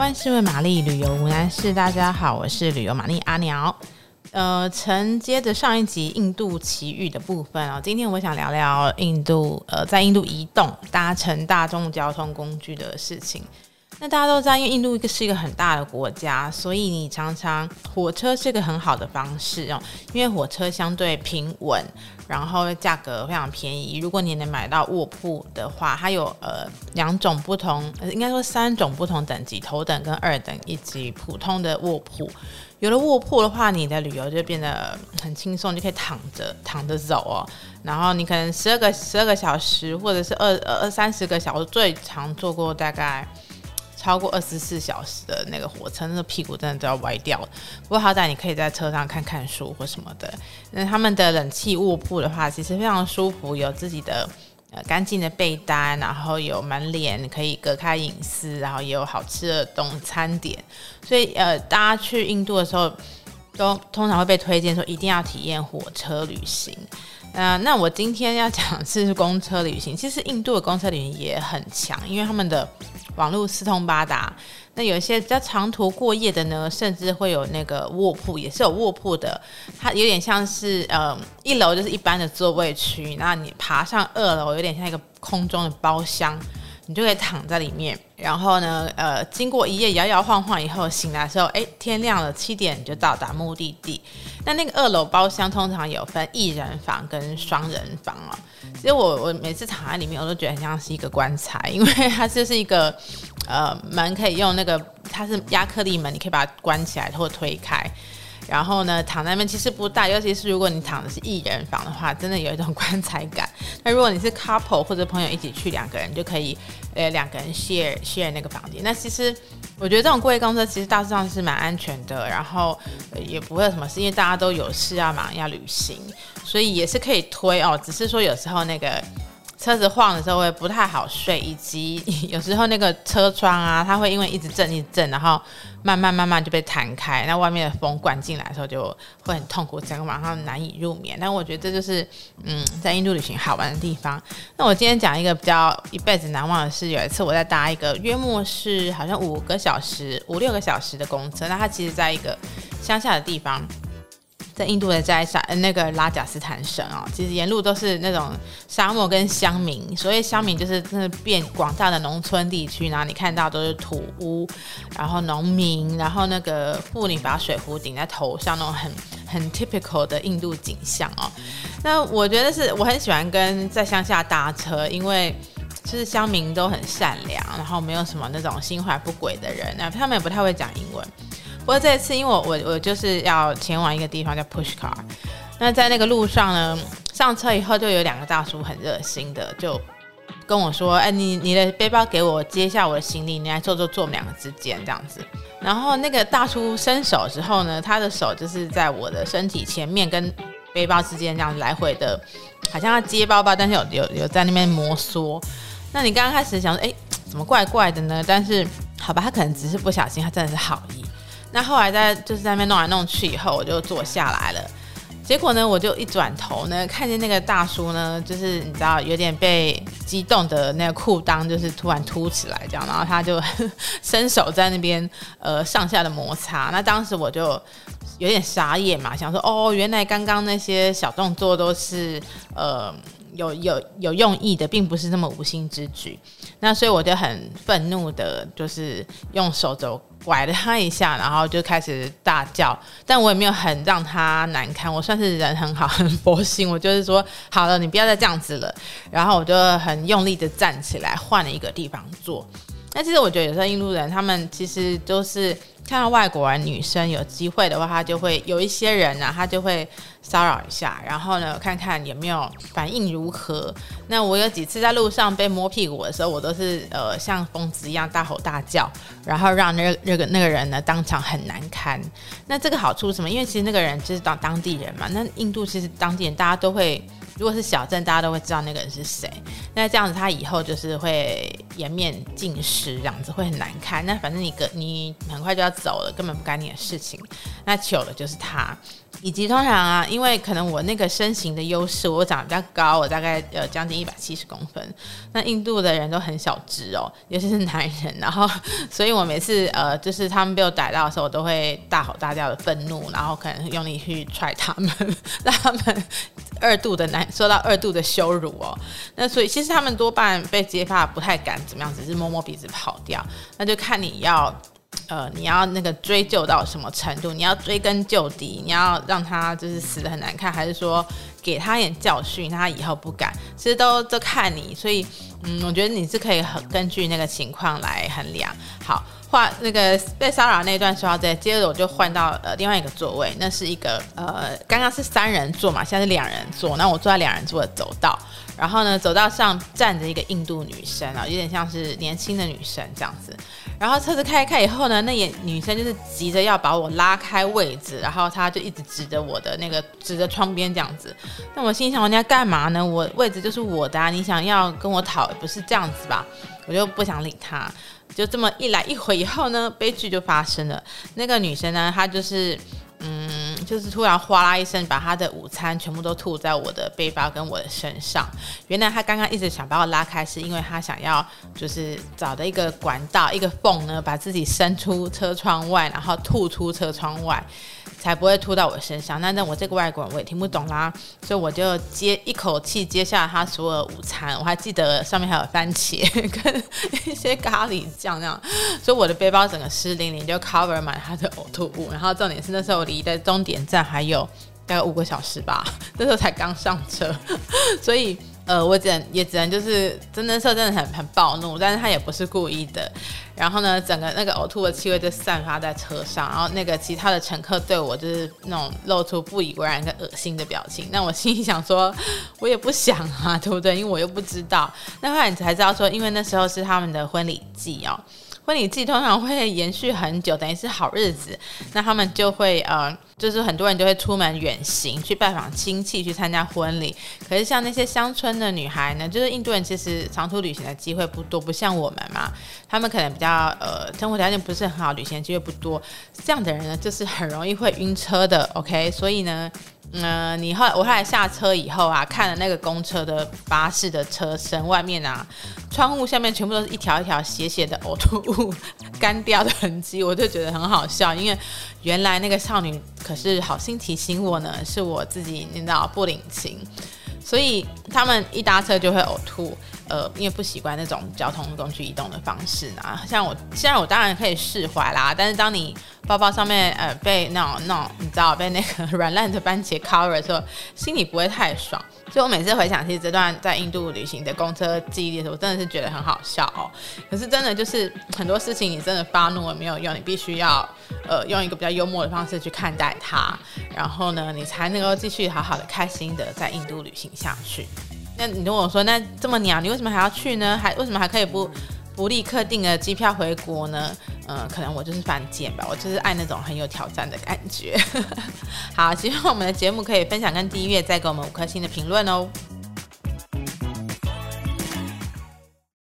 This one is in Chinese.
万事问玛丽，旅游无难事。大家好，我是旅游玛丽阿鸟。呃，承接着上一集印度奇遇的部分啊、哦，今天我想聊聊印度呃，在印度移动搭乘大众交通工具的事情。那大家都知道，因为印度一个是一个很大的国家，所以你常常火车是一个很好的方式哦，因为火车相对平稳，然后价格非常便宜。如果你能买到卧铺的话，它有呃两种不同，应该说三种不同等级，头等跟二等以及普通的卧铺。有了卧铺的话，你的旅游就变得很轻松，就可以躺着躺着走哦。然后你可能十二个十二个小时，或者是二二三十个小时，最长坐过大概。超过二十四小时的那个火车，那个屁股真的都要歪掉了。不过好歹你可以在车上看看书或什么的。那他们的冷气卧铺的话，其实非常舒服，有自己的呃干净的被单，然后有门帘可以隔开隐私，然后也有好吃的东餐点。所以呃，大家去印度的时候，都通常会被推荐说一定要体验火车旅行。呃，那我今天要讲的是公车旅行。其实印度的公车旅行也很强，因为他们的网络四通八达。那有一些比较长途过夜的呢，甚至会有那个卧铺，也是有卧铺的。它有点像是，呃，一楼就是一般的座位区，那你爬上二楼，有点像一个空中的包厢。你就可以躺在里面，然后呢，呃，经过一夜摇摇晃晃以后，醒来的时候，哎，天亮了，七点就到达目的地。那那个二楼包厢通常有分一人房跟双人房啊。其实我我每次躺在里面，我都觉得很像是一个棺材，因为它就是一个 呃门可以用那个它是压克力门，你可以把它关起来或推开。然后呢，躺在那边其实不大，尤其是如果你躺的是一人房的话，真的有一种 棺材感。那如果你是 couple 或者朋友一起去，两个人就可以，呃，两个人 share share 那个房间。那其实我觉得这种过夜公车其实大致上是蛮安全的，然后也不会有什么事，因为大家都有事要忙要旅行，所以也是可以推哦。只是说有时候那个。车子晃的时候会不太好睡，以及 有时候那个车窗啊，它会因为一直震一震，然后慢慢慢慢就被弹开，那外面的风灌进来的时候就会很痛苦，整个晚上难以入眠。但我觉得这就是嗯，在印度旅行好玩的地方。那我今天讲一个比较一辈子难忘的事，有一次我在搭一个约莫是好像五个小时、五六个小时的公车，那它其实在一个乡下的地方。在印度的在沙那个拉贾斯坦省、哦，其实沿路都是那种沙漠跟乡民，所以乡民就是真的变广大的农村地区，然后你看到都是土屋，然后农民，然后那个妇女把水壶顶在头上，那种很很 typical 的印度景象哦。那我觉得是我很喜欢跟在乡下搭车，因为就是乡民都很善良，然后没有什么那种心怀不轨的人，那他们也不太会讲英文。不过这一次，因为我我我就是要前往一个地方叫 Pushkar，那在那个路上呢，上车以后就有两个大叔很热心的就跟我说：“哎，你你的背包给我接一下我的行李，你来坐坐坐我们两个之间这样子。”然后那个大叔伸手之后呢，他的手就是在我的身体前面跟背包之间这样来回的，好像要接包包，但是有有有在那边摩挲。那你刚刚开始想说：“哎，怎么怪怪的呢？”但是好吧，他可能只是不小心，他真的是好意。那后来在就是在那边弄来弄去以后，我就坐下来了。结果呢，我就一转头呢，看见那个大叔呢，就是你知道有点被激动的那个裤裆，就是突然凸起来这样，然后他就 伸手在那边呃上下的摩擦。那当时我就有点傻眼嘛，想说哦，原来刚刚那些小动作都是呃。有有有用意的，并不是那么无心之举。那所以我就很愤怒的，就是用手肘拐了他一下，然后就开始大叫。但我也没有很让他难堪，我算是人很好，很佛心。我就是说，好了，你不要再这样子了。然后我就很用力的站起来，换了一个地方坐。那其实我觉得有时候印度人他们其实都是看到外国人女生有机会的话，他就会有一些人呢、他就会骚扰一下，然后呢看看有没有反应如何。那我有几次在路上被摸屁股的时候，我都是呃像疯子一样大吼大叫，然后让那那个那个人呢当场很难堪。那这个好处是什么？因为其实那个人就是当当地人嘛。那印度其实当地人大家都会。如果是小镇，大家都会知道那个人是谁。那这样子，他以后就是会颜面尽失，这样子会很难看。那反正你个你很快就要走了，根本不干你的事情。那糗的就是他。以及通常啊，因为可能我那个身形的优势，我长得比较高，我大概呃将近一百七十公分。那印度的人都很小只哦，尤其是男人。然后，所以我每次呃，就是他们被我逮到的时候，我都会大吼大叫的愤怒，然后可能用力去踹他们，让他们二度的难受到二度的羞辱哦。那所以其实他们多半被揭发不太敢怎么样，只是摸摸鼻子跑掉。那就看你要。呃，你要那个追究到什么程度？你要追根究底，你要让他就是死得很难看，还是说给他一点教训，让他以后不敢？其实都都看你，所以嗯，我觉得你是可以很根据那个情况来衡量。好，换那个被骚扰那段说到这，接着我就换到呃另外一个座位，那是一个呃刚刚是三人座嘛，现在是两人座，那我坐在两人座的走道，然后呢走道上站着一个印度女生啊，有点像是年轻的女生这样子。然后车子开开以后呢，那也女生就是急着要把我拉开位置，然后她就一直指着我的那个指着窗边这样子。那我心想，你要干嘛呢？我位置就是我的啊，你想要跟我讨不是这样子吧？我就不想理她。就这么一来一回以后呢，悲剧就发生了。那个女生呢，她就是。嗯，就是突然哗啦一声，把她的午餐全部都吐在我的背包跟我的身上。原来她刚刚一直想把我拉开，是因为她想要就是找的一个管道、一个缝呢，把自己伸出车窗外，然后吐出车窗外。才不会吐到我身上。那那我这个外国人我也听不懂啦，所以我就接一口气接下他所有午餐。我还记得上面还有番茄跟一些咖喱酱那样，所以我的背包整个湿淋淋，就 cover 满他的呕吐物。然后重点是那时候离的终点站还有大概五个小时吧，那时候才刚上车，所以。呃，我只能也只能就是真的是真的很很暴怒，但是他也不是故意的。然后呢，整个那个呕吐的气味就散发在车上，然后那个其他的乘客对我就是那种露出不以为然跟恶心的表情。那我心里想说，我也不想啊，对不对？因为我又不知道。那后来你才知道说，因为那时候是他们的婚礼季哦。婚礼季通常会延续很久，等于是好日子，那他们就会呃，就是很多人就会出门远行去拜访亲戚，去参加婚礼。可是像那些乡村的女孩呢，就是印度人，其实长途旅行的机会不多，不像我们嘛，他们可能比较呃，生活条件不是很好，旅行机会不多。这样的人呢，就是很容易会晕车的。OK，所以呢。嗯、你后来我后来下车以后啊，看了那个公车的巴士的车身外面啊，窗户下面全部都是一条一条斜斜的呕吐物干掉的痕迹，我就觉得很好笑，因为原来那个少女可是好心提醒我呢，是我自己你知道不领情，所以他们一搭车就会呕吐。呃，因为不习惯那种交通工具移动的方式呢，像我现在我当然可以释怀啦，但是当你包包上面呃被那种那种你知道被那个软烂的番茄 cover 的时候，心里不会太爽。所以我每次回想起这段在印度旅行的公车记忆的时候，我真的是觉得很好笑哦。可是真的就是很多事情你真的发怒了没有用，你必须要呃用一个比较幽默的方式去看待它，然后呢，你才能够继续好好的开心的在印度旅行下去。那你跟我说，那这么鸟，你为什么还要去呢？还为什么还可以不不立刻订了机票回国呢？嗯、可能我就是犯贱吧，我就是爱那种很有挑战的感觉。好，希望我们的节目可以分享跟订阅，再给我们五颗星的评论哦。